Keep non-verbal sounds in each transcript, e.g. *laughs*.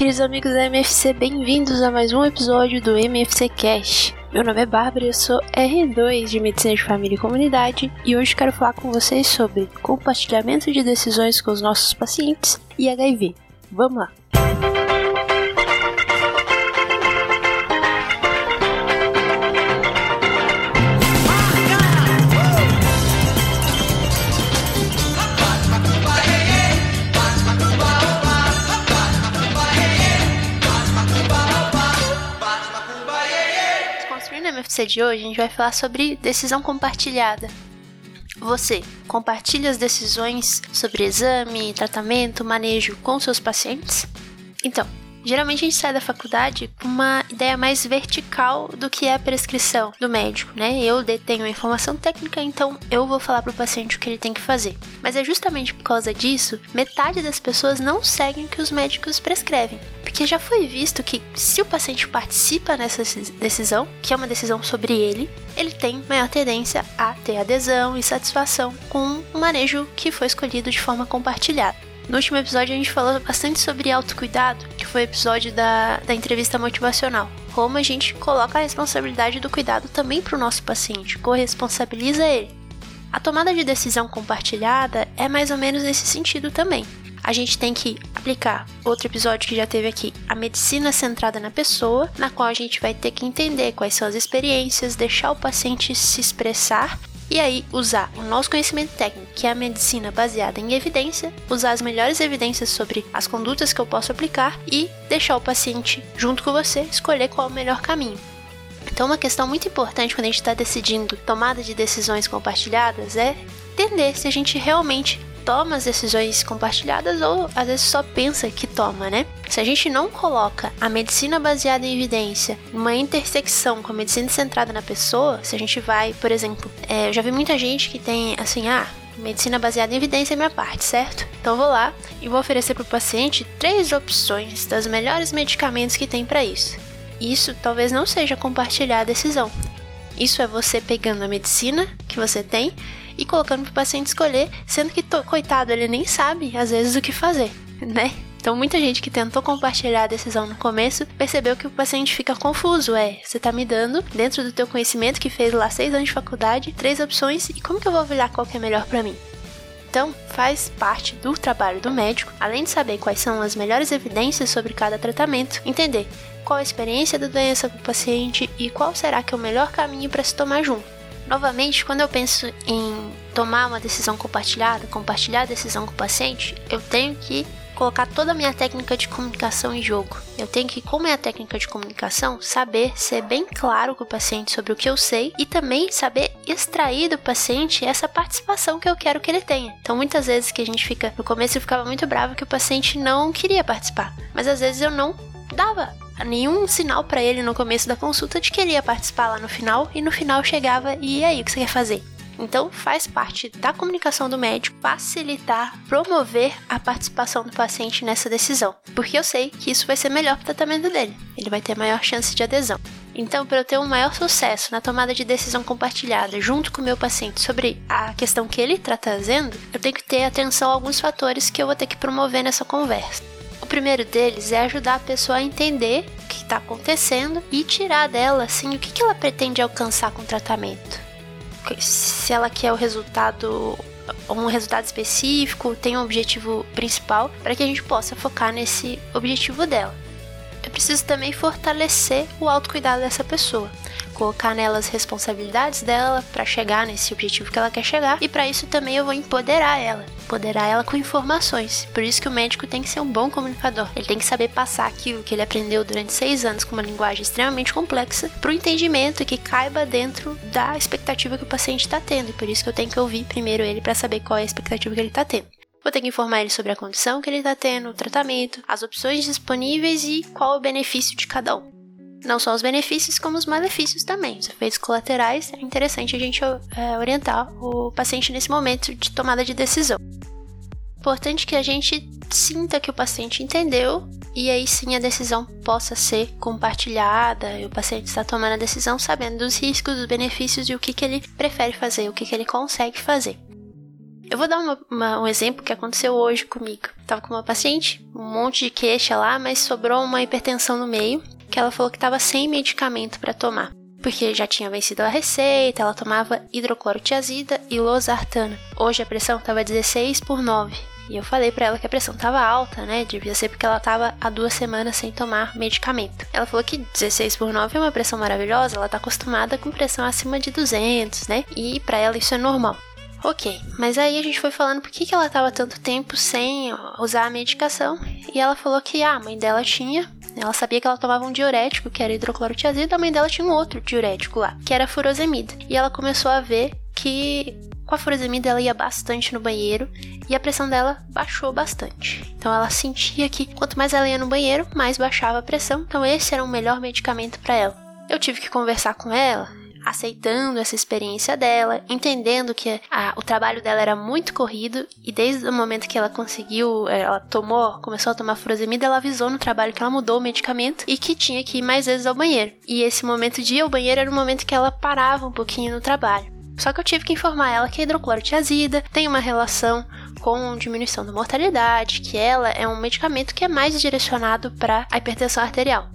queridos amigos da MFC, bem-vindos a mais um episódio do MFC Cash. Meu nome é Bárbara, eu sou R2 de Medicina de Família e Comunidade e hoje quero falar com vocês sobre compartilhamento de decisões com os nossos pacientes e HIV. Vamos lá! MFC de hoje, a gente vai falar sobre decisão compartilhada. Você compartilha as decisões sobre exame, tratamento, manejo com seus pacientes? Então, Geralmente a gente sai da faculdade com uma ideia mais vertical do que é a prescrição do médico, né? Eu detenho a informação técnica, então eu vou falar para o paciente o que ele tem que fazer. Mas é justamente por causa disso, metade das pessoas não seguem o que os médicos prescrevem. Porque já foi visto que se o paciente participa nessa decisão, que é uma decisão sobre ele, ele tem maior tendência a ter adesão e satisfação com o manejo que foi escolhido de forma compartilhada. No último episódio a gente falou bastante sobre autocuidado, que foi o episódio da, da entrevista motivacional. Como a gente coloca a responsabilidade do cuidado também para o nosso paciente, corresponsabiliza ele. A tomada de decisão compartilhada é mais ou menos nesse sentido também. A gente tem que aplicar outro episódio que já teve aqui, a medicina centrada na pessoa, na qual a gente vai ter que entender quais são as experiências, deixar o paciente se expressar e aí usar o nosso conhecimento técnico, que é a medicina baseada em evidência, usar as melhores evidências sobre as condutas que eu posso aplicar e deixar o paciente junto com você escolher qual é o melhor caminho. Então, uma questão muito importante quando a gente está decidindo tomada de decisões compartilhadas é entender se a gente realmente toma as decisões compartilhadas ou às vezes só pensa que toma, né? Se a gente não coloca a medicina baseada em evidência numa intersecção com a medicina centrada na pessoa, se a gente vai, por exemplo, é, eu já vi muita gente que tem assim, ah, medicina baseada em evidência é minha parte, certo? Então vou lá e vou oferecer para o paciente três opções das melhores medicamentos que tem para isso. Isso talvez não seja compartilhar a decisão. Isso é você pegando a medicina que você tem e colocando para o paciente escolher, sendo que, coitado, ele nem sabe às vezes o que fazer, *laughs* né? Então, muita gente que tentou compartilhar a decisão no começo percebeu que o paciente fica confuso. É, você tá me dando, dentro do teu conhecimento que fez lá seis anos de faculdade, três opções e como que eu vou olhar qual que é melhor para mim? Então, faz parte do trabalho do médico, além de saber quais são as melhores evidências sobre cada tratamento, entender qual a experiência da doença para o paciente e qual será que é o melhor caminho para se tomar junto. Novamente, quando eu penso em tomar uma decisão compartilhada, compartilhar a decisão com o paciente, eu tenho que colocar toda a minha técnica de comunicação em jogo. Eu tenho que, como é a técnica de comunicação, saber ser bem claro com o paciente sobre o que eu sei e também saber extrair do paciente essa participação que eu quero que ele tenha. Então, muitas vezes que a gente fica, no começo eu ficava muito bravo que o paciente não queria participar, mas às vezes eu não dava nenhum sinal para ele no começo da consulta de que ele ia participar lá no final e no final chegava e aí o que você quer fazer? Então, faz parte da comunicação do médico facilitar, promover a participação do paciente nessa decisão, porque eu sei que isso vai ser melhor para o tratamento dele, ele vai ter maior chance de adesão. Então, para eu ter um maior sucesso na tomada de decisão compartilhada junto com o meu paciente sobre a questão que ele está trazendo, eu tenho que ter atenção a alguns fatores que eu vou ter que promover nessa conversa primeiro deles é ajudar a pessoa a entender o que está acontecendo e tirar dela assim o que, que ela pretende alcançar com o tratamento. Se ela quer o resultado um resultado específico, tem um objetivo principal para que a gente possa focar nesse objetivo dela. Eu preciso também fortalecer o autocuidado dessa pessoa colocar nelas responsabilidades dela para chegar nesse objetivo que ela quer chegar e para isso também eu vou empoderar ela, empoderar ela com informações. Por isso que o médico tem que ser um bom comunicador. Ele tem que saber passar aquilo que ele aprendeu durante seis anos com uma linguagem extremamente complexa para o entendimento que caiba dentro da expectativa que o paciente está tendo. E por isso que eu tenho que ouvir primeiro ele para saber qual é a expectativa que ele está tendo. Vou ter que informar ele sobre a condição que ele está tendo, o tratamento, as opções disponíveis e qual o benefício de cada um não só os benefícios, como os malefícios também. Os efeitos colaterais, é interessante a gente é, orientar o paciente nesse momento de tomada de decisão. Importante que a gente sinta que o paciente entendeu e aí sim a decisão possa ser compartilhada e o paciente está tomando a decisão sabendo dos riscos, dos benefícios e o que, que ele prefere fazer, o que, que ele consegue fazer. Eu vou dar uma, uma, um exemplo que aconteceu hoje comigo. Tava com uma paciente, um monte de queixa lá, mas sobrou uma hipertensão no meio, que ela falou que tava sem medicamento para tomar. Porque já tinha vencido a receita, ela tomava hidroclorotiazida e losartana. Hoje a pressão tava 16 por 9. E eu falei para ela que a pressão tava alta, né? Devia ser porque ela tava há duas semanas sem tomar medicamento. Ela falou que 16 por 9 é uma pressão maravilhosa, ela tá acostumada com pressão acima de 200, né? E para ela isso é normal. Ok, mas aí a gente foi falando por que, que ela tava tanto tempo sem usar a medicação. E ela falou que ah, a mãe dela tinha. Ela sabia que ela tomava um diurético, que era hidroclorotiazida, a mãe dela tinha um outro diurético lá, que era furosemida. E ela começou a ver que com a furosemida ela ia bastante no banheiro e a pressão dela baixou bastante. Então ela sentia que quanto mais ela ia no banheiro, mais baixava a pressão. Então esse era o melhor medicamento para ela. Eu tive que conversar com ela aceitando essa experiência dela, entendendo que a, o trabalho dela era muito corrido e desde o momento que ela conseguiu, é, ela tomou, começou a tomar furosemida, ela avisou no trabalho que ela mudou o medicamento e que tinha que ir mais vezes ao banheiro. E esse momento de ir ao banheiro era o momento que ela parava um pouquinho no trabalho. Só que eu tive que informar ela que a hidroclorotiazida tem uma relação com diminuição da mortalidade, que ela é um medicamento que é mais direcionado para a hipertensão arterial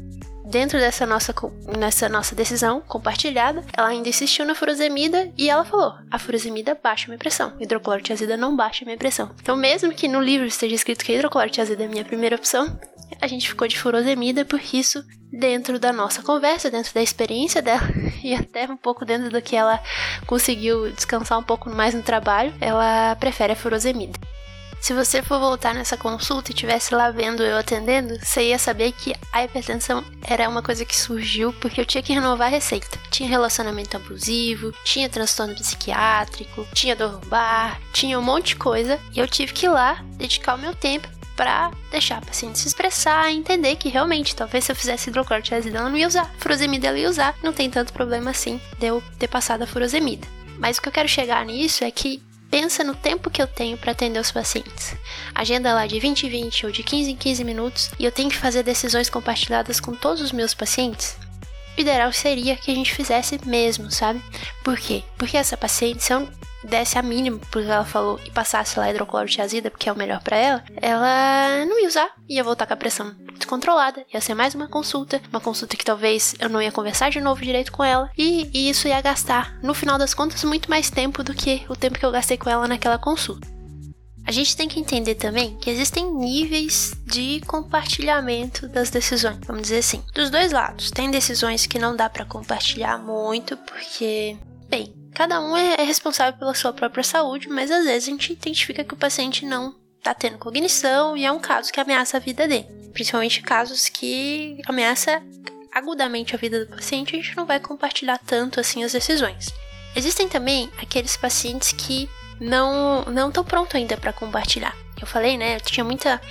dentro dessa nossa, nessa nossa decisão compartilhada, ela ainda insistiu na furosemida e ela falou: a furosemida baixa minha pressão, hidroclorotiazida não baixa minha pressão. Então, mesmo que no livro esteja escrito que a hidroclorotiazida é a minha primeira opção, a gente ficou de furosemida porque isso, dentro da nossa conversa, dentro da experiência dela *laughs* e até um pouco dentro do que ela conseguiu descansar um pouco mais no trabalho, ela prefere a furosemida. Se você for voltar nessa consulta e estivesse lá vendo eu atendendo, você ia saber que a hipertensão era uma coisa que surgiu porque eu tinha que renovar a receita. Tinha relacionamento abusivo, tinha transtorno psiquiátrico, tinha dor lombar, tinha um monte de coisa e eu tive que ir lá dedicar o meu tempo para deixar a paciente se expressar e entender que realmente, talvez se eu fizesse hidroclorotiazida ela não ia usar, furosemida ela ia usar, não tem tanto problema assim de eu ter passado a furosemida. Mas o que eu quero chegar nisso é que pensa no tempo que eu tenho para atender os pacientes. Agenda lá de 20 em 20 ou de 15 em 15 minutos e eu tenho que fazer decisões compartilhadas com todos os meus pacientes. O ideal seria que a gente fizesse mesmo, sabe? Por quê? Porque essa paciente, eu desse a mínima porque ela falou e passasse lá hidroclorotiazida, porque é o melhor para ela, ela não ia usar, ia voltar com a pressão descontrolada, ia ser mais uma consulta, uma consulta que talvez eu não ia conversar de novo direito com ela, e, e isso ia gastar, no final das contas, muito mais tempo do que o tempo que eu gastei com ela naquela consulta. A gente tem que entender também que existem níveis de compartilhamento das decisões, vamos dizer assim. Dos dois lados, tem decisões que não dá para compartilhar muito porque, bem, Cada um é, é responsável pela sua própria saúde, mas às vezes a gente identifica que o paciente não está tendo cognição e é um caso que ameaça a vida dele. Principalmente casos que ameaça agudamente a vida do paciente, a gente não vai compartilhar tanto assim as decisões. Existem também aqueles pacientes que não não estão prontos ainda para compartilhar. Eu falei, né? Eu tinha muita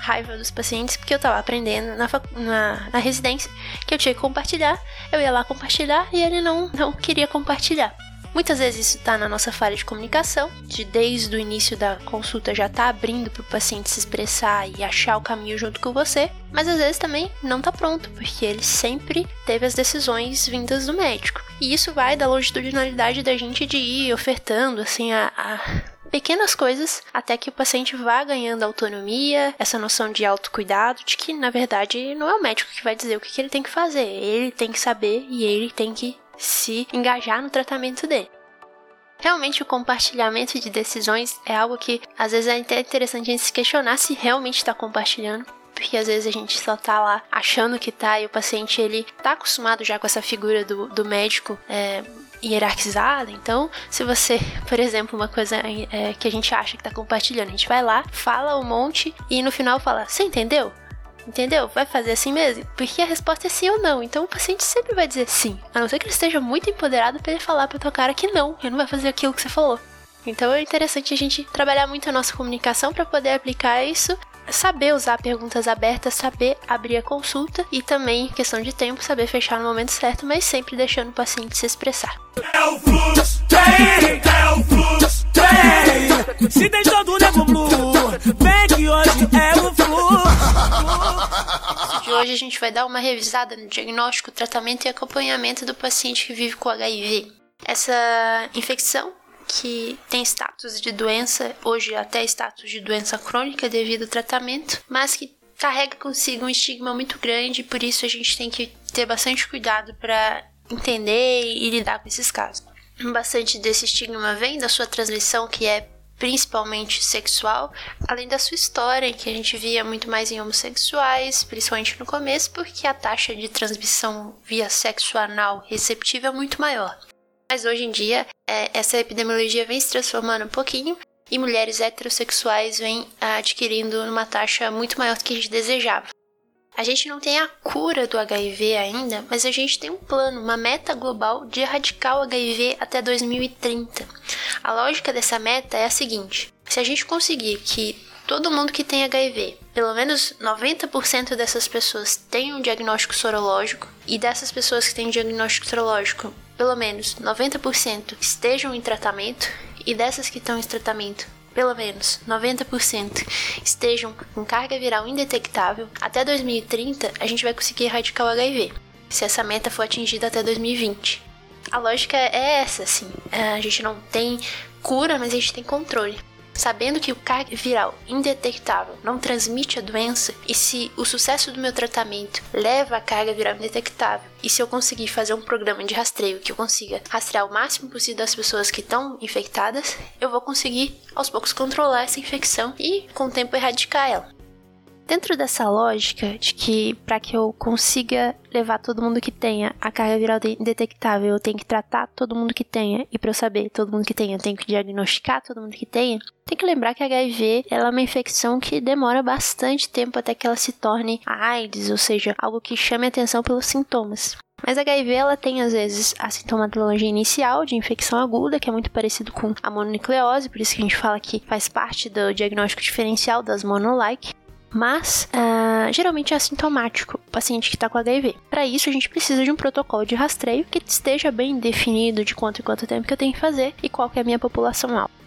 raiva dos pacientes porque eu estava aprendendo na, na, na, residência que eu tinha que compartilhar. Eu ia lá compartilhar e ele não, não queria compartilhar. Muitas vezes isso está na nossa falha de comunicação, de desde o início da consulta já tá abrindo para o paciente se expressar e achar o caminho junto com você, mas às vezes também não está pronto, porque ele sempre teve as decisões vindas do médico. E isso vai da longitudinalidade da gente de ir ofertando assim a, a pequenas coisas até que o paciente vá ganhando autonomia, essa noção de autocuidado, de que na verdade não é o médico que vai dizer o que, que ele tem que fazer, ele tem que saber e ele tem que se engajar no tratamento dele. Realmente o compartilhamento de decisões é algo que às vezes é até interessante a gente se questionar se realmente está compartilhando, porque às vezes a gente só tá lá achando que tá e o paciente ele tá acostumado já com essa figura do, do médico é, hierarquizada. Então, se você, por exemplo, uma coisa é, que a gente acha que tá compartilhando, a gente vai lá, fala um monte e no final fala: Você entendeu? Entendeu? Vai fazer assim mesmo? Porque a resposta é sim ou não. Então o paciente sempre vai dizer sim. A não ser que ele esteja muito empoderado para ele falar pra tua cara que não, ele não vai fazer aquilo que você falou. Então é interessante a gente trabalhar muito a nossa comunicação para poder aplicar isso, saber usar perguntas abertas, saber abrir a consulta e também, questão de tempo, saber fechar no momento certo, mas sempre deixando o paciente se expressar. É o fluxo, é o fluxo, se Nego Blue, vem que hoje é o fluxo. De hoje a gente vai dar uma revisada no diagnóstico, tratamento e acompanhamento do paciente que vive com HIV. Essa infecção que tem status de doença, hoje até status de doença crônica devido ao tratamento, mas que carrega consigo um estigma muito grande, por isso a gente tem que ter bastante cuidado para entender e lidar com esses casos. Bastante desse estigma vem da sua transmissão, que é principalmente sexual, além da sua história, que a gente via muito mais em homossexuais, principalmente no começo, porque a taxa de transmissão via sexo anal receptiva é muito maior. Mas hoje em dia, é, essa epidemiologia vem se transformando um pouquinho e mulheres heterossexuais vêm adquirindo uma taxa muito maior do que a gente desejava. A gente não tem a cura do HIV ainda, mas a gente tem um plano, uma meta global de erradicar o HIV até 2030. A lógica dessa meta é a seguinte: se a gente conseguir que todo mundo que tem HIV, pelo menos 90% dessas pessoas tenham um diagnóstico sorológico, e dessas pessoas que têm diagnóstico sorológico, pelo menos 90% estejam em tratamento, e dessas que estão em tratamento, pelo menos 90% estejam com carga viral indetectável, até 2030 a gente vai conseguir erradicar o HIV, se essa meta for atingida até 2020. A lógica é essa, assim. A gente não tem cura, mas a gente tem controle. Sabendo que o carga viral indetectável não transmite a doença, e se o sucesso do meu tratamento leva a carga viral indetectável, e se eu conseguir fazer um programa de rastreio que eu consiga rastrear o máximo possível das pessoas que estão infectadas, eu vou conseguir aos poucos controlar essa infecção e com o tempo erradicar ela. Dentro dessa lógica de que para que eu consiga levar todo mundo que tenha a carga viral detectável, eu tenho que tratar todo mundo que tenha, e para eu saber todo mundo que tenha, eu tenho que diagnosticar todo mundo que tenha, tem que lembrar que a HIV ela é uma infecção que demora bastante tempo até que ela se torne AIDS, ou seja, algo que chame atenção pelos sintomas. Mas a HIV ela tem às vezes a sintomatologia inicial de infecção aguda, que é muito parecido com a mononucleose, por isso que a gente fala que faz parte do diagnóstico diferencial das monolike mas uh, geralmente é assintomático o paciente que está com HIV. Para isso, a gente precisa de um protocolo de rastreio que esteja bem definido de quanto e quanto tempo que eu tenho que fazer e qual que é a minha população alvo.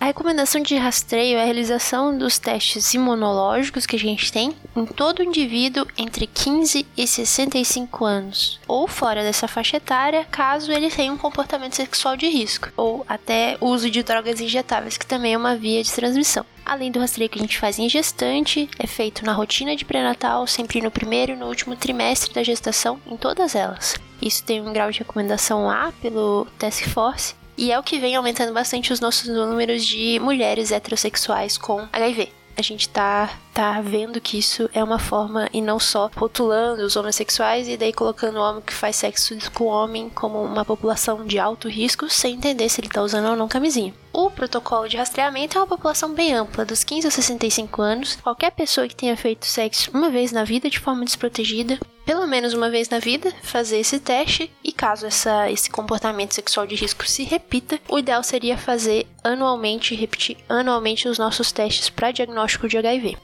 A recomendação de rastreio é a realização dos testes imunológicos que a gente tem em todo indivíduo entre 15 e 65 anos, ou fora dessa faixa etária, caso ele tenha um comportamento sexual de risco, ou até uso de drogas injetáveis, que também é uma via de transmissão. Além do rastreio que a gente faz em gestante, é feito na rotina de pré-natal, sempre no primeiro e no último trimestre da gestação, em todas elas. Isso tem um grau de recomendação A pelo Task Force e é o que vem aumentando bastante os nossos números de mulheres heterossexuais com HIV. A gente tá, tá vendo que isso é uma forma, e não só rotulando os homossexuais e daí colocando o homem que faz sexo com o homem como uma população de alto risco, sem entender se ele tá usando ou não camisinha. O protocolo de rastreamento é uma população bem ampla, dos 15 a 65 anos. Qualquer pessoa que tenha feito sexo uma vez na vida de forma desprotegida, pelo menos uma vez na vida, fazer esse teste. E caso essa, esse comportamento sexual de risco se repita, o ideal seria fazer anualmente, repetir anualmente os nossos testes para diagnóstico de HIV.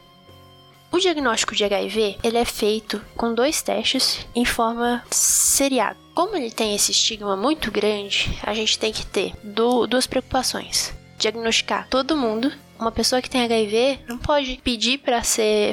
O diagnóstico de HIV ele é feito com dois testes em forma seriada. Como ele tem esse estigma muito grande, a gente tem que ter duas preocupações: diagnosticar todo mundo. Uma pessoa que tem HIV não pode pedir para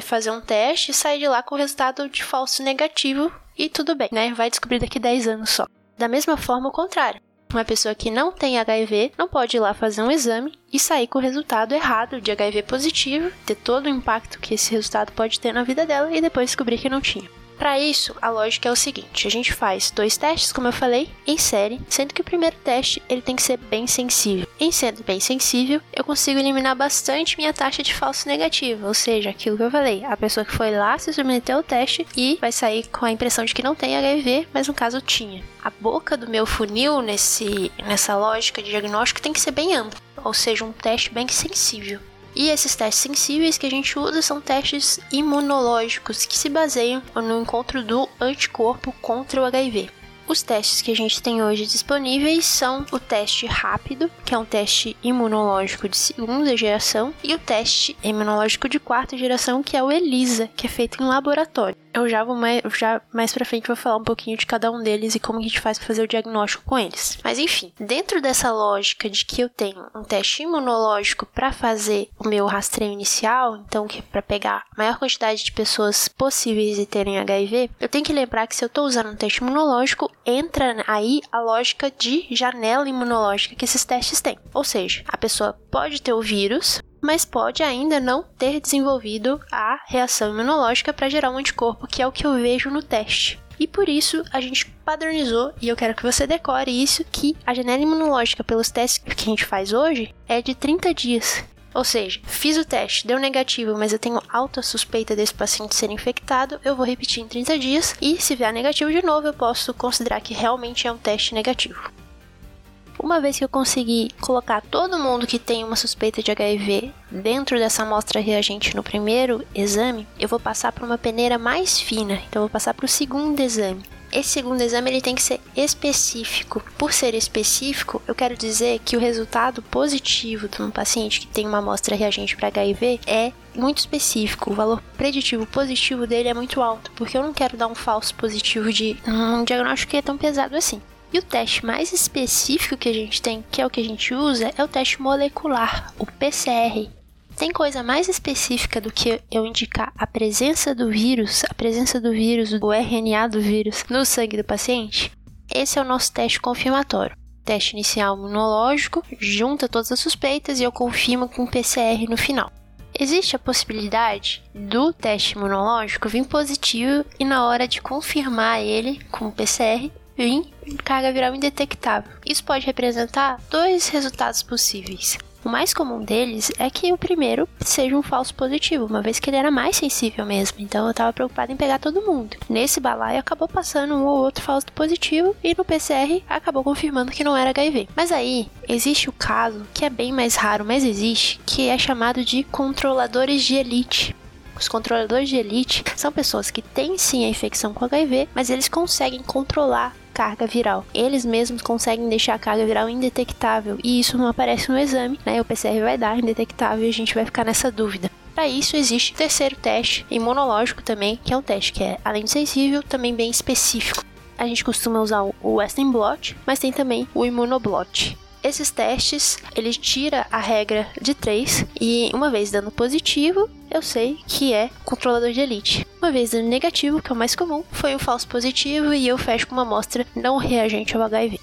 fazer um teste e sair de lá com o resultado de falso negativo e tudo bem, né? Vai descobrir daqui 10 anos só. Da mesma forma, o contrário. Uma pessoa que não tem HIV não pode ir lá fazer um exame e sair com o resultado errado de HIV positivo, ter todo o impacto que esse resultado pode ter na vida dela e depois descobrir que não tinha. Para isso, a lógica é o seguinte: a gente faz dois testes, como eu falei, em série, sendo que o primeiro teste ele tem que ser bem sensível. Em sendo bem sensível, eu consigo eliminar bastante minha taxa de falso negativo, ou seja, aquilo que eu falei, a pessoa que foi lá se submeteu ao teste e vai sair com a impressão de que não tem HIV, mas no caso tinha. A boca do meu funil nesse nessa lógica de diagnóstico tem que ser bem ampla, ou seja, um teste bem sensível. E esses testes sensíveis que a gente usa são testes imunológicos que se baseiam no encontro do anticorpo contra o HIV. Os testes que a gente tem hoje disponíveis são o teste rápido, que é um teste imunológico de segunda geração, e o teste imunológico de quarta geração, que é o ELISA, que é feito em laboratório. Eu já vou mais, já mais pra frente vou falar um pouquinho de cada um deles e como a gente faz para fazer o diagnóstico com eles. Mas enfim, dentro dessa lógica de que eu tenho um teste imunológico para fazer o meu rastreio inicial, então que é para pegar a maior quantidade de pessoas possíveis e terem HIV, eu tenho que lembrar que se eu estou usando um teste imunológico, entra aí a lógica de janela imunológica que esses testes têm. Ou seja, a pessoa pode ter o vírus, mas pode ainda não ter desenvolvido a reação imunológica para gerar um anticorpo, que é o que eu vejo no teste. E por isso a gente padronizou, e eu quero que você decore isso, que a janela imunológica pelos testes que a gente faz hoje é de 30 dias. Ou seja, fiz o teste, deu negativo, mas eu tenho alta suspeita desse paciente ser infectado, eu vou repetir em 30 dias e se vier negativo de novo, eu posso considerar que realmente é um teste negativo. Uma vez que eu consegui colocar todo mundo que tem uma suspeita de HIV dentro dessa amostra reagente no primeiro exame, eu vou passar para uma peneira mais fina. Então, eu vou passar para o segundo exame. Esse segundo exame ele tem que ser específico. Por ser específico, eu quero dizer que o resultado positivo de um paciente que tem uma amostra reagente para HIV é muito específico. O valor preditivo positivo dele é muito alto, porque eu não quero dar um falso positivo de um diagnóstico que é tão pesado assim. E o teste mais específico que a gente tem, que é o que a gente usa, é o teste molecular, o PCR. Tem coisa mais específica do que eu indicar a presença do vírus, a presença do vírus, do RNA do vírus no sangue do paciente? Esse é o nosso teste confirmatório. Teste inicial imunológico, junta todas as suspeitas e eu confirmo com PCR no final. Existe a possibilidade do teste imunológico vir positivo e na hora de confirmar ele com o PCR vir carga viral indetectável. Isso pode representar dois resultados possíveis. O mais comum deles é que o primeiro seja um falso positivo, uma vez que ele era mais sensível mesmo, então eu estava preocupado em pegar todo mundo. Nesse balaio acabou passando um ou outro falso positivo e no PCR acabou confirmando que não era HIV. Mas aí existe o caso que é bem mais raro, mas existe, que é chamado de controladores de elite. Os controladores de elite são pessoas que têm sim a infecção com HIV, mas eles conseguem controlar carga viral. Eles mesmos conseguem deixar a carga viral indetectável e isso não aparece no exame, né? O PCR vai dar indetectável e a gente vai ficar nessa dúvida. Para isso existe o terceiro teste imunológico também, que é um teste que é além de sensível, também bem específico. A gente costuma usar o Western blot, mas tem também o Immunoblot. Esses testes, ele tira a regra de 3 e uma vez dando positivo, eu sei que é controlador de elite. Uma vez dando negativo, que é o mais comum, foi o falso positivo e eu fecho com uma amostra não reagente ao HIV.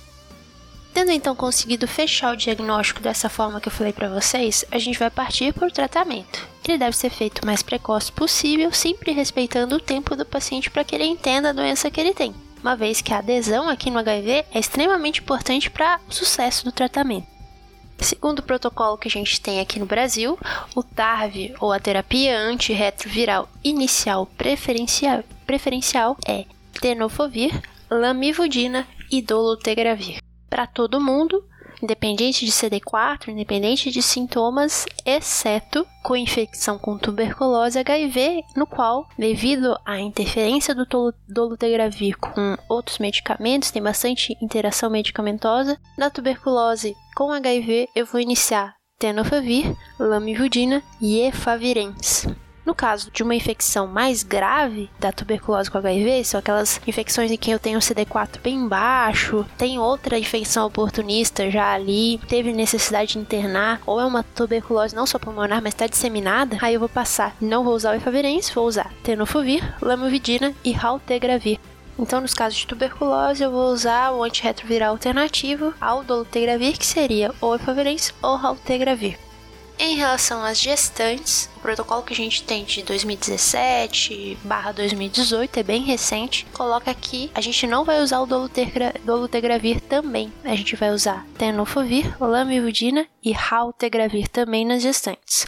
Tendo então conseguido fechar o diagnóstico dessa forma que eu falei para vocês, a gente vai partir para o tratamento. Ele deve ser feito o mais precoce possível, sempre respeitando o tempo do paciente para que ele entenda a doença que ele tem uma vez que a adesão aqui no HIV é extremamente importante para o sucesso do tratamento. Segundo o protocolo que a gente tem aqui no Brasil, o TARV, ou a terapia antirretroviral inicial preferencial, preferencial é tenofovir, lamivudina e dolutegravir. Para todo mundo, independente de CD4, independente de sintomas, exceto com infecção com tuberculose HIV, no qual, devido à interferência do dolutegravir com outros medicamentos, tem bastante interação medicamentosa, na tuberculose com HIV eu vou iniciar tenofovir, lamivudina e efavirenz. No caso de uma infecção mais grave da tuberculose com HIV, são aquelas infecções em que eu tenho CD4 bem baixo, tem outra infecção oportunista já ali, teve necessidade de internar, ou é uma tuberculose não só pulmonar, mas está disseminada, aí eu vou passar, não vou usar o efavirenz, vou usar tenofovir, lamivudina e raltegravir. Então, nos casos de tuberculose, eu vou usar o antirretroviral alternativo ao dolutegravir, que seria ou efavirenz ou raltegravir. Em relação às gestantes, o protocolo que a gente tem de 2017/2018 é bem recente. Coloca aqui, a gente não vai usar o dolutegravir também. A gente vai usar tenofovir, lamivudina e raltegravir também nas gestantes.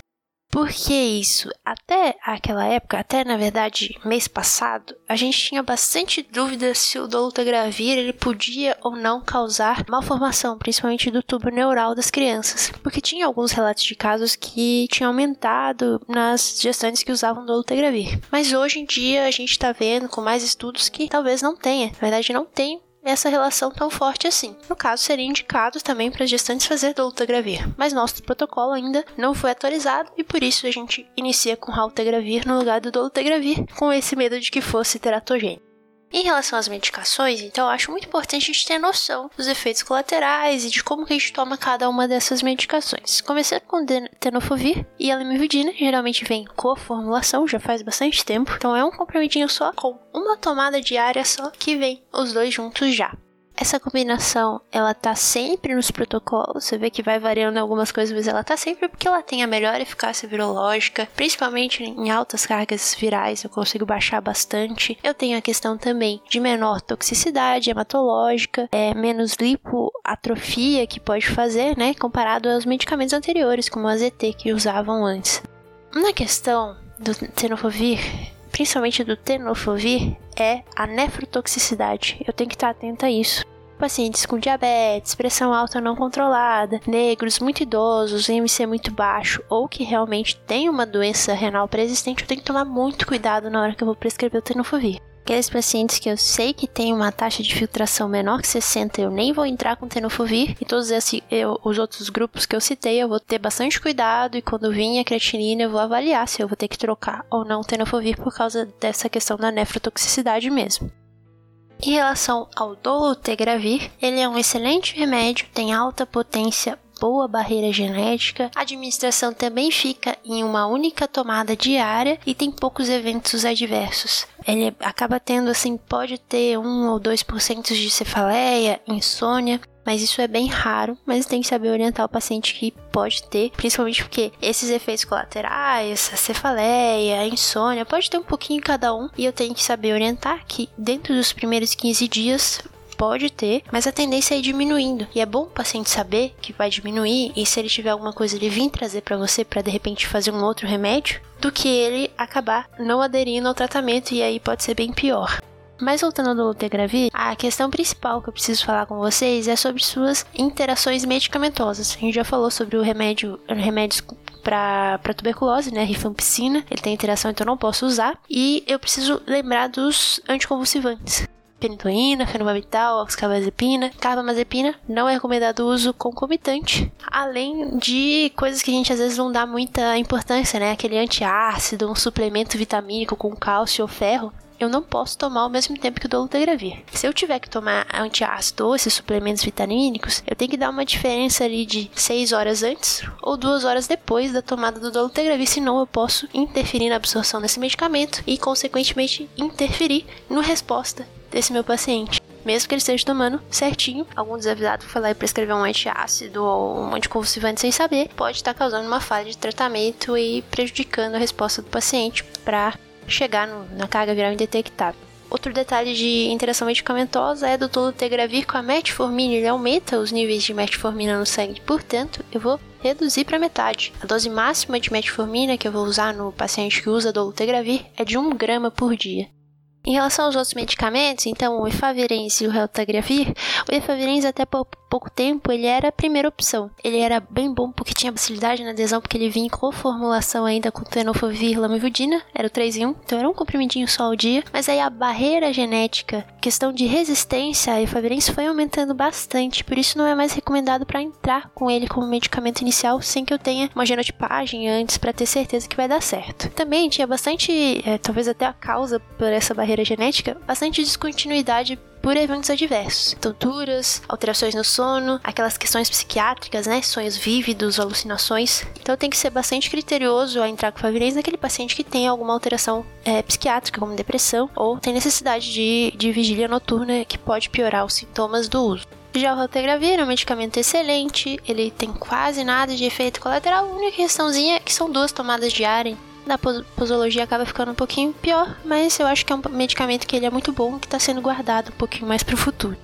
Por que isso? Até aquela época, até na verdade mês passado, a gente tinha bastante dúvida se o dolutegravir ele podia ou não causar malformação, principalmente do tubo neural das crianças, porque tinha alguns relatos de casos que tinham aumentado nas gestantes que usavam dolutegravir. Mas hoje em dia a gente está vendo com mais estudos que talvez não tenha, na verdade não tem essa relação tão forte assim. No caso, seria indicado também para as gestantes fazer dolutegravir, mas nosso protocolo ainda não foi atualizado e por isso a gente inicia com raltegravir no lugar do dolutegravir, com esse medo de que fosse teratogênico. Em relação às medicações, então eu acho muito importante a gente ter noção dos efeitos colaterais e de como que a gente toma cada uma dessas medicações. Começando com tenofovir e a geralmente vem co-formulação, já faz bastante tempo, então é um comprimidinho só com uma tomada diária só que vem os dois juntos já. Essa combinação, ela tá sempre nos protocolos. Você vê que vai variando algumas coisas, mas ela tá sempre porque ela tem a melhor eficácia virológica, principalmente em altas cargas virais, eu consigo baixar bastante. Eu tenho a questão também de menor toxicidade hematológica, é menos lipoatrofia que pode fazer, né, comparado aos medicamentos anteriores, como o AZT que usavam antes. Na questão do tenofovir, principalmente do tenofovir, é a nefrotoxicidade. Eu tenho que estar atenta a isso pacientes com diabetes, pressão alta não controlada, negros muito idosos, IMC muito baixo ou que realmente tem uma doença renal pré-existente, eu tenho que tomar muito cuidado na hora que eu vou prescrever o tenofovir. Aqueles pacientes que eu sei que tem uma taxa de filtração menor que 60, eu nem vou entrar com tenofovir. E todos eu, os outros grupos que eu citei, eu vou ter bastante cuidado. E quando vir a creatinina, eu vou avaliar se eu vou ter que trocar ou não tenofovir por causa dessa questão da nefrotoxicidade mesmo. Em relação ao dolutegravir, ele é um excelente remédio, tem alta potência, boa barreira genética. A administração também fica em uma única tomada diária e tem poucos eventos adversos. Ele acaba tendo assim, pode ter 1 ou 2% de cefaleia, insônia, mas isso é bem raro, mas tem que saber orientar o paciente que pode ter, principalmente porque esses efeitos colaterais, a cefaleia, a insônia, pode ter um pouquinho cada um, e eu tenho que saber orientar que dentro dos primeiros 15 dias pode ter, mas a tendência é ir diminuindo. E é bom o paciente saber que vai diminuir e se ele tiver alguma coisa ele vir trazer para você para de repente fazer um outro remédio, do que ele acabar não aderindo ao tratamento e aí pode ser bem pior. Mas voltando ao dolutegravir, a questão principal que eu preciso falar com vocês é sobre suas interações medicamentosas. A gente já falou sobre o remédio, remédios para tuberculose, né, rifampicina, ele tem interação, então não posso usar. E eu preciso lembrar dos anticonvulsivantes. Penitoína, fenobarbital, oxcarbazepina, carbamazepina, não é recomendado o uso concomitante, além de coisas que a gente às vezes não dá muita importância, né? Aquele antiácido, um suplemento vitamínico com cálcio ou ferro, eu não posso tomar ao mesmo tempo que o dolutegravir. Se eu tiver que tomar antiácido ou esses suplementos vitamínicos, eu tenho que dar uma diferença ali de 6 horas antes ou 2 horas depois da tomada do dolutegravir, senão eu posso interferir na absorção desse medicamento e, consequentemente, interferir na resposta desse meu paciente mesmo que ele esteja tomando certinho, algum desavisado foi lá e prescrever um antiácido ou um anticonvulsivante sem saber, pode estar causando uma falha de tratamento e prejudicando a resposta do paciente para chegar no, na carga viral indetectável. Outro detalhe de interação medicamentosa é do dolutegravir com a metformina, ele aumenta os níveis de metformina no sangue, portanto, eu vou reduzir para metade. A dose máxima de metformina que eu vou usar no paciente que usa dolutegravir é de 1 grama por dia. Em relação aos outros medicamentos, então o efavirenz e o reltagravir, o efavirenz até pouco tempo ele era a primeira opção. Ele era bem bom porque tinha facilidade na adesão, porque ele vinha com formulação ainda com tenofovir lamivudina, era o 3 em 1, então era um comprimidinho só ao dia. Mas aí a barreira genética, questão de resistência a efavirenz foi aumentando bastante, por isso não é mais recomendado para entrar com ele como medicamento inicial sem que eu tenha uma genotipagem antes para ter certeza que vai dar certo. Também tinha bastante, é, talvez até a causa por essa barreira barreira genética, bastante descontinuidade por eventos adversos, tonturas, alterações no sono, aquelas questões psiquiátricas, né, sonhos vívidos, alucinações. Então tem que ser bastante criterioso ao entrar com favirenz naquele paciente que tem alguma alteração é, psiquiátrica, como depressão, ou tem necessidade de, de vigília noturna que pode piorar os sintomas do uso. Já o Rotegravir é um medicamento excelente, ele tem quase nada de efeito colateral, a única questãozinha é que são duas tomadas diárias, da posologia acaba ficando um pouquinho pior, mas eu acho que é um medicamento que ele é muito bom que está sendo guardado um pouquinho mais para o futuro.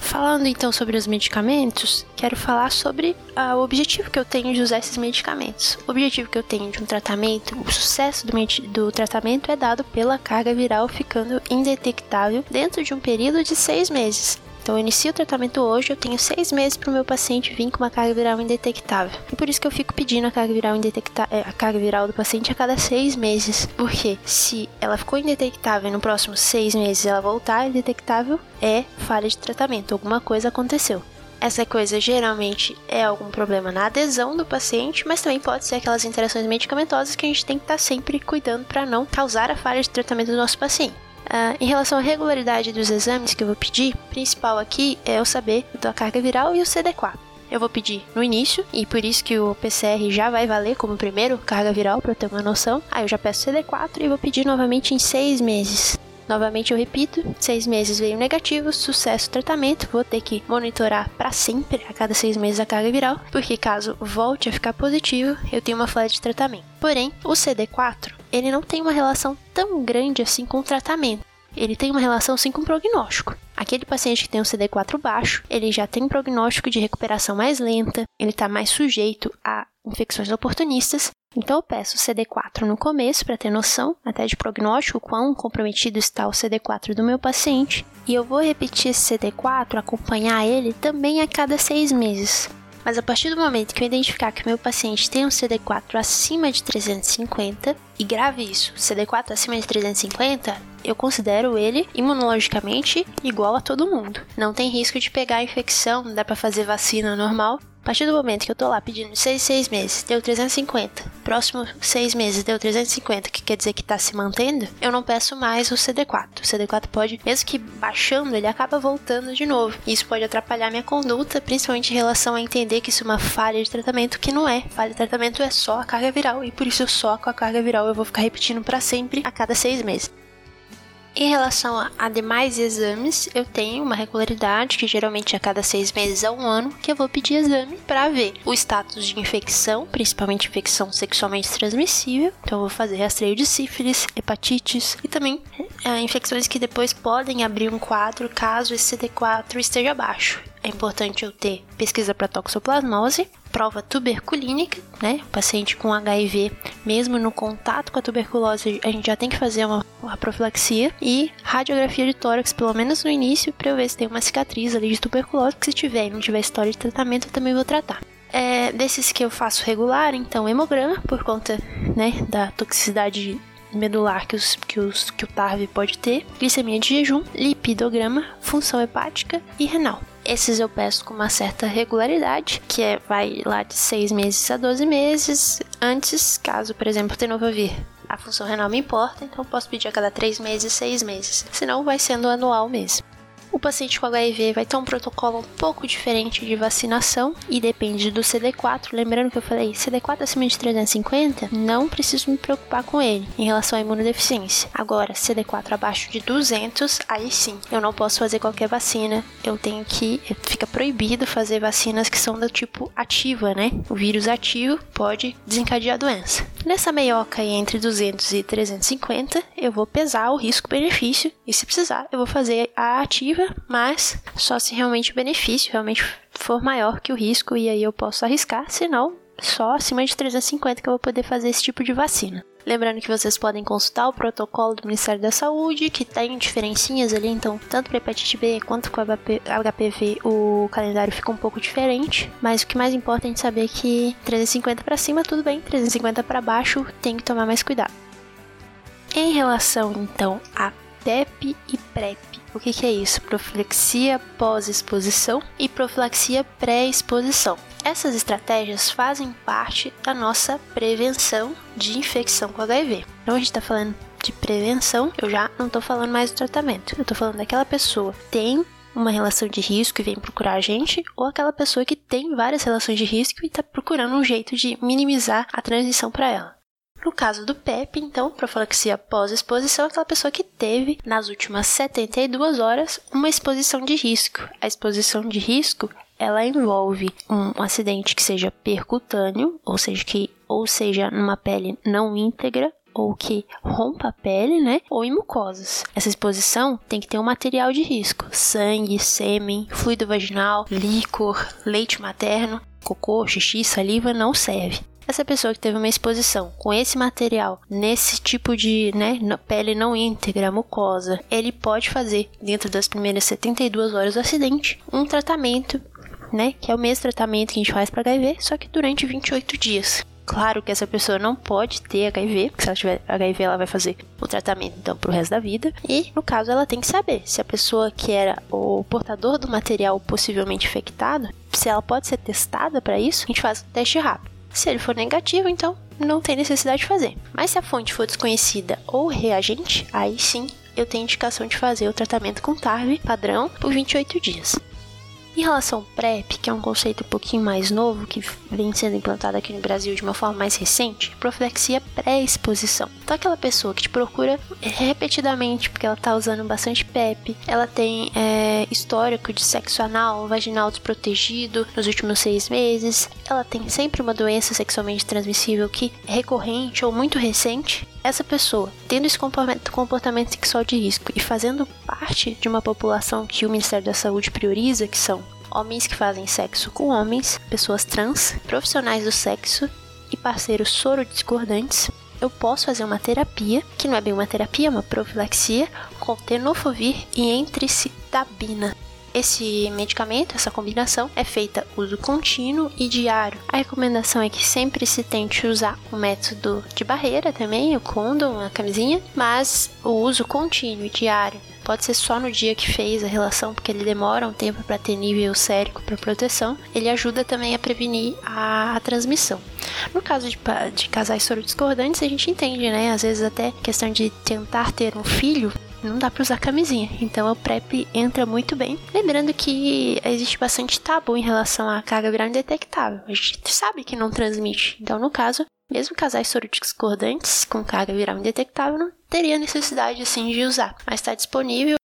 Falando então sobre os medicamentos, quero falar sobre ah, o objetivo que eu tenho de usar esses medicamentos. O objetivo que eu tenho de um tratamento, o sucesso do, do tratamento é dado pela carga viral ficando indetectável dentro de um período de seis meses. Então eu inicio o tratamento hoje, eu tenho seis meses para o meu paciente vir com uma carga viral indetectável. E por isso que eu fico pedindo a carga viral indetectável, é, a carga viral do paciente a cada seis meses. Porque se ela ficou indetectável e no próximo seis meses ela voltar indetectável, é falha de tratamento, alguma coisa aconteceu. Essa coisa geralmente é algum problema na adesão do paciente, mas também pode ser aquelas interações medicamentosas que a gente tem que estar sempre cuidando para não causar a falha de tratamento do nosso paciente. Uh, em relação à regularidade dos exames que eu vou pedir, principal aqui é eu saber da carga viral e o CD4. Eu vou pedir no início, e por isso que o PCR já vai valer como primeiro carga viral, para eu ter uma noção. Aí eu já peço CD4 e vou pedir novamente em seis meses. Novamente eu repito, seis meses veio negativo, sucesso tratamento, vou ter que monitorar para sempre a cada seis meses a carga viral, porque caso volte a ficar positivo, eu tenho uma falha de tratamento. Porém, o CD4 ele não tem uma relação tão grande assim com o tratamento. Ele tem uma relação sim com o prognóstico. Aquele paciente que tem um CD4 baixo, ele já tem um prognóstico de recuperação mais lenta, ele está mais sujeito a infecções oportunistas então eu peço o CD4 no começo para ter noção até de prognóstico quão comprometido está o CD4 do meu paciente e eu vou repetir esse CD4, acompanhar ele também a cada seis meses. Mas a partir do momento que eu identificar que o meu paciente tem um CD4 acima de 350, e grave isso, CD4 acima de 350, eu considero ele imunologicamente igual a todo mundo. Não tem risco de pegar infecção, dá para fazer vacina normal, a partir do momento que eu tô lá pedindo 6, 6 meses, deu 350. Próximo 6 meses deu 350, que quer dizer que tá se mantendo, eu não peço mais o CD4. O CD4 pode, mesmo que baixando, ele acaba voltando de novo. Isso pode atrapalhar minha conduta, principalmente em relação a entender que isso é uma falha de tratamento, que não é. Falha de tratamento é só a carga viral, e por isso só com a carga viral eu vou ficar repetindo para sempre a cada 6 meses. Em relação a, demais exames, eu tenho uma regularidade que geralmente é a cada seis meses a um ano que eu vou pedir exame para ver o status de infecção, principalmente infecção sexualmente transmissível. Então eu vou fazer rastreio de sífilis, hepatites e também é, infecções que depois podem abrir um quadro caso esse CD4 esteja baixo. É importante eu ter pesquisa para toxoplasmose, prova tuberculínica, né? Paciente com HIV, mesmo no contato com a tuberculose, a gente já tem que fazer uma, uma profilaxia e radiografia de tórax, pelo menos no início, para eu ver se tem uma cicatriz ali de tuberculose, porque se tiver e não tiver história de tratamento, eu também vou tratar. É, desses que eu faço regular, então hemograma, por conta né, da toxicidade medular que, os, que, os, que o TARV pode ter, glicemia de jejum, lipidograma, função hepática e renal. Esses eu peço com uma certa regularidade, que é vai lá de 6 meses a 12 meses. Antes, caso, por exemplo, vir a função renal me importa, então posso pedir a cada 3 meses, 6 meses. Senão vai sendo anual mesmo. O paciente com HIV vai ter um protocolo um pouco diferente de vacinação e depende do CD4. Lembrando que eu falei, CD4 acima de 350, não preciso me preocupar com ele em relação à imunodeficiência. Agora, CD4 abaixo de 200, aí sim, eu não posso fazer qualquer vacina. Eu tenho que, fica proibido fazer vacinas que são do tipo ativa, né? O vírus ativo pode desencadear a doença. Nessa meioca aí entre 200 e 350, eu vou pesar o risco-benefício e se precisar, eu vou fazer a ativa mas só se realmente o benefício realmente for maior que o risco e aí eu posso arriscar, senão só acima de 350 que eu vou poder fazer esse tipo de vacina. Lembrando que vocês podem consultar o protocolo do Ministério da Saúde, que tem diferencinhas ali, então tanto para hepatite B quanto com HPV o calendário fica um pouco diferente, mas o que mais importa é a gente saber que 350 para cima tudo bem, 350 para baixo tem que tomar mais cuidado. Em relação então a PEP e PrEP, o que, que é isso? Profilaxia pós-exposição e profilaxia pré-exposição. Essas estratégias fazem parte da nossa prevenção de infecção com HIV. Então a gente está falando de prevenção, eu já não estou falando mais do tratamento. Eu estou falando daquela pessoa tem uma relação de risco e vem procurar a gente, ou aquela pessoa que tem várias relações de risco e está procurando um jeito de minimizar a transição para ela. No caso do PEP, então, profilaxia pós-exposição é aquela pessoa que teve, nas últimas 72 horas, uma exposição de risco. A exposição de risco ela envolve um acidente que seja percutâneo, ou seja, que ou seja numa pele não íntegra, ou que rompa a pele, né? Ou em mucosas. Essa exposição tem que ter um material de risco: sangue, sêmen, fluido vaginal, líquor, leite materno, cocô, xixi, saliva não serve. Essa pessoa que teve uma exposição com esse material, nesse tipo de né, pele não íntegra, mucosa, ele pode fazer, dentro das primeiras 72 horas do acidente, um tratamento né? Que é o mesmo tratamento que a gente faz para HIV, só que durante 28 dias. Claro que essa pessoa não pode ter HIV, porque se ela tiver HIV, ela vai fazer o tratamento então pro resto da vida. E no caso, ela tem que saber se a pessoa que era o portador do material possivelmente infectado, se ela pode ser testada para isso, a gente faz um teste rápido. Se ele for negativo, então não tem necessidade de fazer. Mas se a fonte for desconhecida ou reagente, aí sim eu tenho indicação de fazer o tratamento com TARV padrão por 28 dias. Em relação ao PrEP, que é um conceito um pouquinho mais novo, que vem sendo implantado aqui no Brasil de uma forma mais recente, profilaxia pré-exposição. Então, aquela pessoa que te procura repetidamente porque ela está usando bastante PEP, ela tem é, histórico de sexo anal, vaginal desprotegido nos últimos seis meses, ela tem sempre uma doença sexualmente transmissível que é recorrente ou muito recente, essa pessoa, tendo esse comportamento sexual de risco e fazendo parte de uma população que o Ministério da Saúde prioriza, que são homens que fazem sexo com homens, pessoas trans, profissionais do sexo e parceiros sorodiscordantes, eu posso fazer uma terapia, que não é bem uma terapia, é uma profilaxia, com tenofovir e entricitabina. Esse medicamento, essa combinação, é feita uso contínuo e diário. A recomendação é que sempre se tente usar o método de barreira também, o condom, a camisinha, mas o uso contínuo e diário pode ser só no dia que fez a relação, porque ele demora um tempo para ter nível sérico para proteção. Ele ajuda também a prevenir a, a transmissão. No caso de, de casais sorodiscordantes, a gente entende, né? Às vezes até questão de tentar ter um filho, não dá para usar camisinha. Então o PrEP entra muito bem. Lembrando que existe bastante tabu em relação à carga viral indetectável. A gente sabe que não transmite. Então, no caso, mesmo casais sorodiscordantes com carga viral indetectável não teria necessidade assim de usar, mas está disponível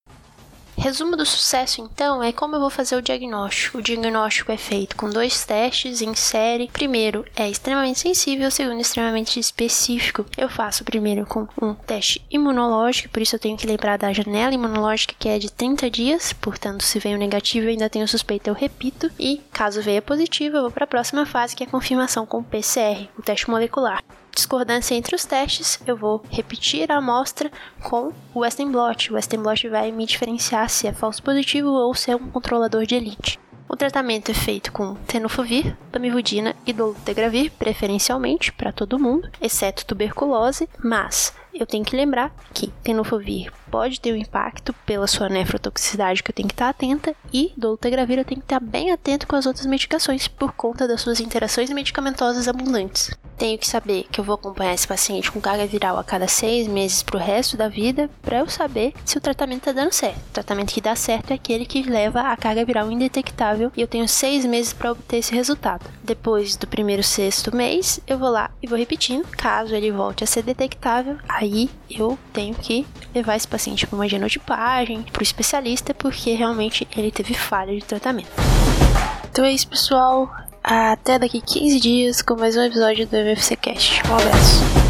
Resumo do sucesso, então, é como eu vou fazer o diagnóstico. O diagnóstico é feito com dois testes em série. Primeiro é extremamente sensível, segundo extremamente específico. Eu faço primeiro com um teste imunológico, por isso eu tenho que lembrar da janela imunológica que é de 30 dias, portanto, se veio negativo e ainda tenho suspeita, eu repito. E caso venha positivo, eu vou para a próxima fase, que é a confirmação com PCR, o teste molecular discordância entre os testes, eu vou repetir a amostra com o Western blot. O Western blot vai me diferenciar se é falso positivo ou se é um controlador de elite. O tratamento é feito com tenofovir, pamivudina e dolutegravir, preferencialmente para todo mundo, exceto tuberculose, mas eu tenho que lembrar que tenofovir pode ter um impacto pela sua nefrotoxicidade que eu tenho que estar atenta e dolutegravir eu tenho que estar bem atento com as outras medicações por conta das suas interações medicamentosas abundantes. Tenho que saber que eu vou acompanhar esse paciente com carga viral a cada seis meses para o resto da vida para eu saber se o tratamento está dando certo. O tratamento que dá certo é aquele que leva a carga viral indetectável e eu tenho seis meses para obter esse resultado. Depois do primeiro sexto mês, eu vou lá e vou repetindo. Caso ele volte a ser detectável, aí eu tenho que levar esse paciente para uma genotipagem, para o especialista, porque realmente ele teve falha de tratamento. Então é isso, pessoal. Até daqui 15 dias com mais um episódio do MFC Cast. Um abraço.